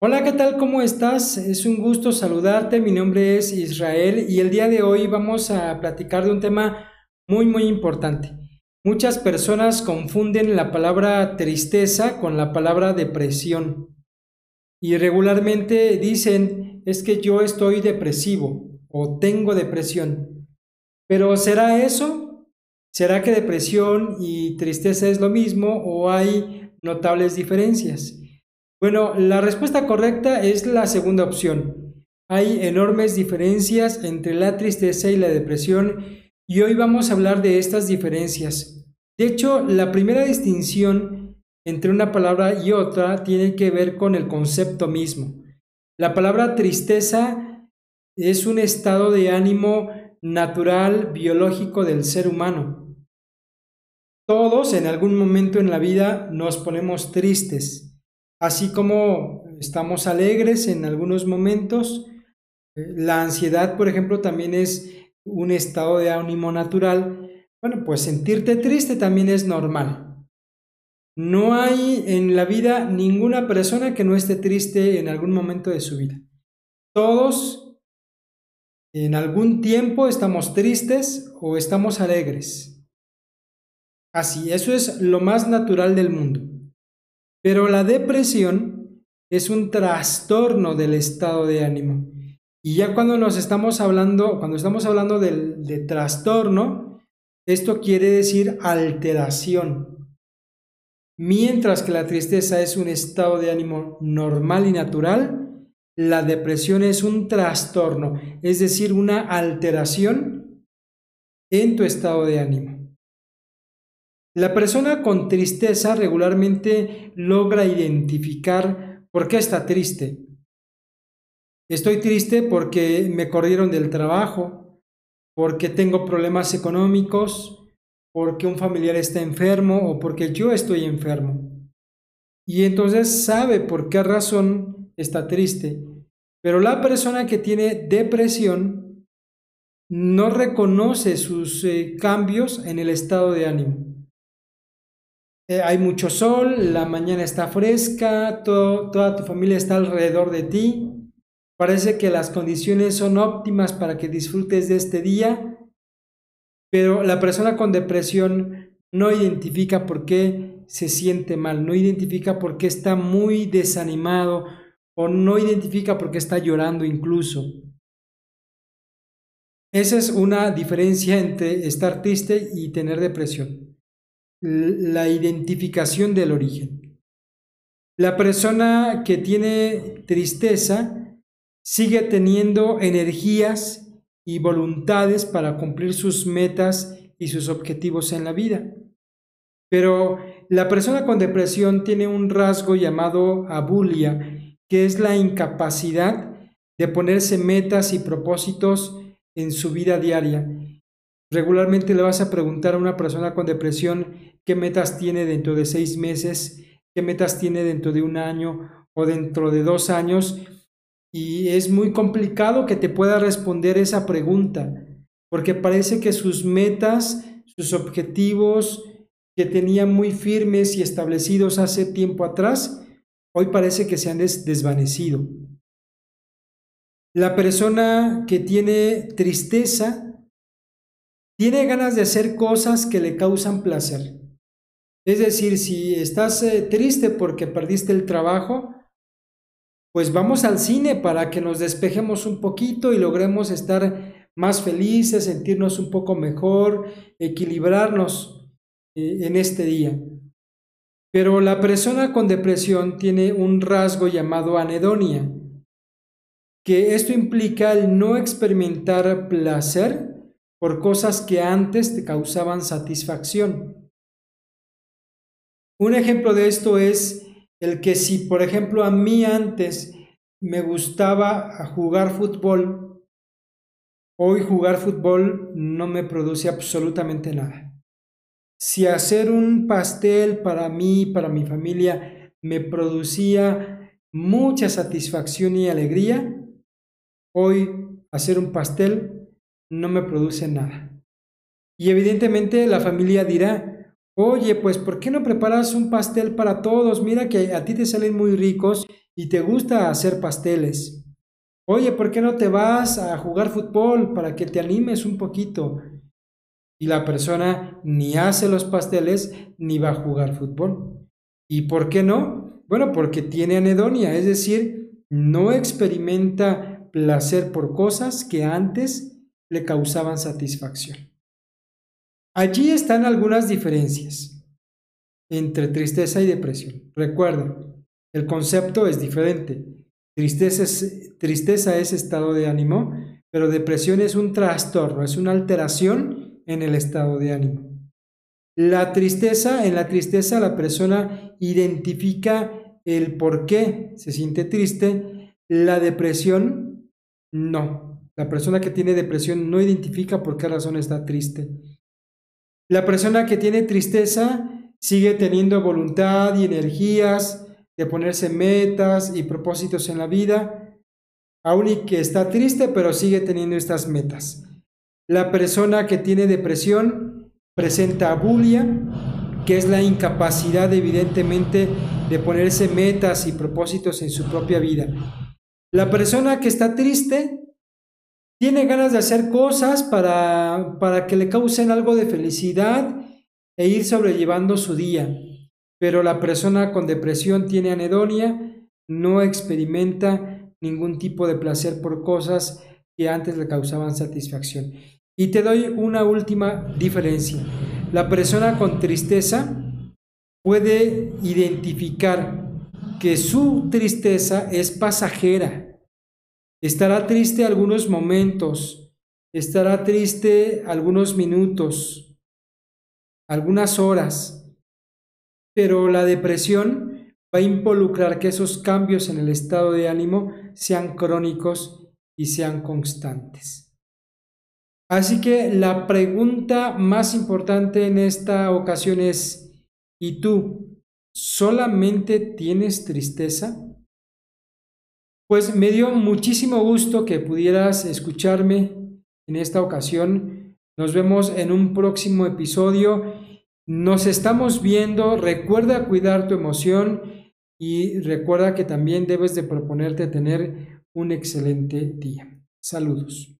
Hola, ¿qué tal? ¿Cómo estás? Es un gusto saludarte. Mi nombre es Israel y el día de hoy vamos a platicar de un tema muy, muy importante. Muchas personas confunden la palabra tristeza con la palabra depresión y regularmente dicen es que yo estoy depresivo o tengo depresión. Pero ¿será eso? ¿Será que depresión y tristeza es lo mismo o hay notables diferencias? Bueno, la respuesta correcta es la segunda opción. Hay enormes diferencias entre la tristeza y la depresión y hoy vamos a hablar de estas diferencias. De hecho, la primera distinción entre una palabra y otra tiene que ver con el concepto mismo. La palabra tristeza es un estado de ánimo natural, biológico del ser humano. Todos en algún momento en la vida nos ponemos tristes Así como estamos alegres en algunos momentos, eh, la ansiedad, por ejemplo, también es un estado de ánimo natural. Bueno, pues sentirte triste también es normal. No hay en la vida ninguna persona que no esté triste en algún momento de su vida. Todos en algún tiempo estamos tristes o estamos alegres. Así, eso es lo más natural del mundo. Pero la depresión es un trastorno del estado de ánimo. Y ya cuando nos estamos hablando, cuando estamos hablando de, trastorno, esto quiere decir alteración. Mientras que la tristeza es un estado de ánimo normal y natural, la depresión es un trastorno, es decir, una alteración en tu estado de ánimo. La persona con tristeza regularmente logra identificar por qué está triste. Estoy triste porque me corrieron del trabajo, porque tengo problemas económicos, porque un familiar está enfermo o porque yo estoy enfermo. Y entonces sabe por qué razón está triste. Pero la persona que tiene depresión no reconoce sus eh, cambios en el estado de ánimo. Eh, hay mucho sol, la mañana está fresca, toda tu familia está alrededor de ti. Parece que las condiciones son óptimas para que disfrutes de este día, pero la persona con depresión no identifica por qué se siente mal, no identifica por qué está muy desanimado o no identifica por qué está llorando incluso. Esa es una diferencia entre estar triste y tener depresión la identificación del origen. La persona que tiene tristeza sigue teniendo energías y voluntades para cumplir sus metas y sus objetivos en la vida. Pero la persona con depresión tiene un rasgo llamado abulia, que es la incapacidad de ponerse metas y propósitos en su vida diaria Regularmente le vas a preguntar a una persona con depresión qué metas tiene dentro de seis meses, qué metas tiene dentro de un año o dentro de dos años. Y es muy complicado que te pueda responder esa pregunta, porque parece que sus metas, sus objetivos que tenía muy firmes y establecidos hace tiempo atrás, hoy parece que se han desvanecido. La persona que tiene tristeza tiene ganas de hacer cosas que le causan placer. Es decir, si estás eh, triste porque perdiste el trabajo, pues vamos al cine para que nos despejemos un poquito y logremos estar más felices, sentirnos un poco mejor, equilibrarnos eh, en este día. Pero la persona con depresión tiene un rasgo llamado anedonia, que esto implica el no experimentar placer por cosas que antes te causaban satisfacción. Un ejemplo de esto es el que si, por ejemplo, a mí antes me gustaba jugar fútbol, hoy jugar fútbol no me produce absolutamente nada. Si hacer un pastel para mí, para mi familia, me producía mucha satisfacción y alegría, hoy hacer un pastel no me produce nada. Y evidentemente la familia dirá, oye, pues ¿por qué no preparas un pastel para todos? Mira que a ti te salen muy ricos y te gusta hacer pasteles. Oye, ¿por qué no te vas a jugar fútbol para que te animes un poquito? Y la persona ni hace los pasteles ni va a jugar fútbol. ¿Y por qué no? Bueno, porque tiene anedonia, es decir, no experimenta placer por cosas que antes le causaban satisfacción. Allí están algunas diferencias entre tristeza y depresión. Recuerda, el concepto es diferente. Tristeza es, tristeza es estado de ánimo, pero depresión es un trastorno, es una alteración en el estado de ánimo. La tristeza, en la tristeza la persona identifica el por qué se siente triste. La depresión, no. La persona que tiene depresión no identifica por qué razón está triste. La persona que tiene tristeza sigue teniendo voluntad y energías de ponerse metas y propósitos en la vida, aún y que está triste, pero sigue teniendo estas metas. La persona que tiene depresión presenta bulia, que es la incapacidad evidentemente de ponerse metas y propósitos en su propia vida. La persona que está triste tiene ganas de hacer cosas para, para que le causen algo de felicidad e ir sobrellevando su día. Pero la persona con depresión tiene anedonia, no experimenta ningún tipo de placer por cosas que antes le causaban satisfacción. Y te doy una última diferencia. La persona con tristeza puede identificar que su tristeza es pasajera. Estará triste algunos momentos, estará triste algunos minutos, algunas horas, pero la depresión va a involucrar que esos cambios en el estado de ánimo sean crónicos y sean constantes. Así que la pregunta más importante en esta ocasión es, ¿y tú solamente tienes tristeza? Pues me dio muchísimo gusto que pudieras escucharme en esta ocasión. Nos vemos en un próximo episodio. Nos estamos viendo. Recuerda cuidar tu emoción y recuerda que también debes de proponerte tener un excelente día. Saludos.